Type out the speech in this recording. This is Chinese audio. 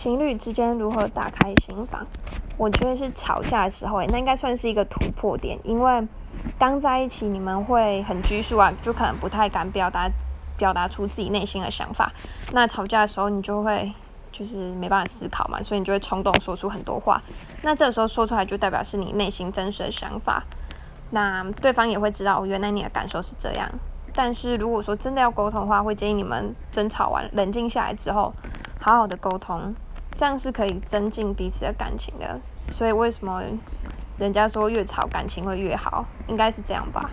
情侣之间如何打开心房？我觉得是吵架的时候，那应该算是一个突破点，因为刚在一起你们会很拘束啊，就可能不太敢表达表达出自己内心的想法。那吵架的时候，你就会就是没办法思考嘛，所以你就会冲动说出很多话。那这个时候说出来，就代表是你内心真实的想法。那对方也会知道，原来你的感受是这样。但是如果说真的要沟通的话，会建议你们争吵完、冷静下来之后，好好的沟通，这样是可以增进彼此的感情的。所以为什么人家说越吵感情会越好，应该是这样吧？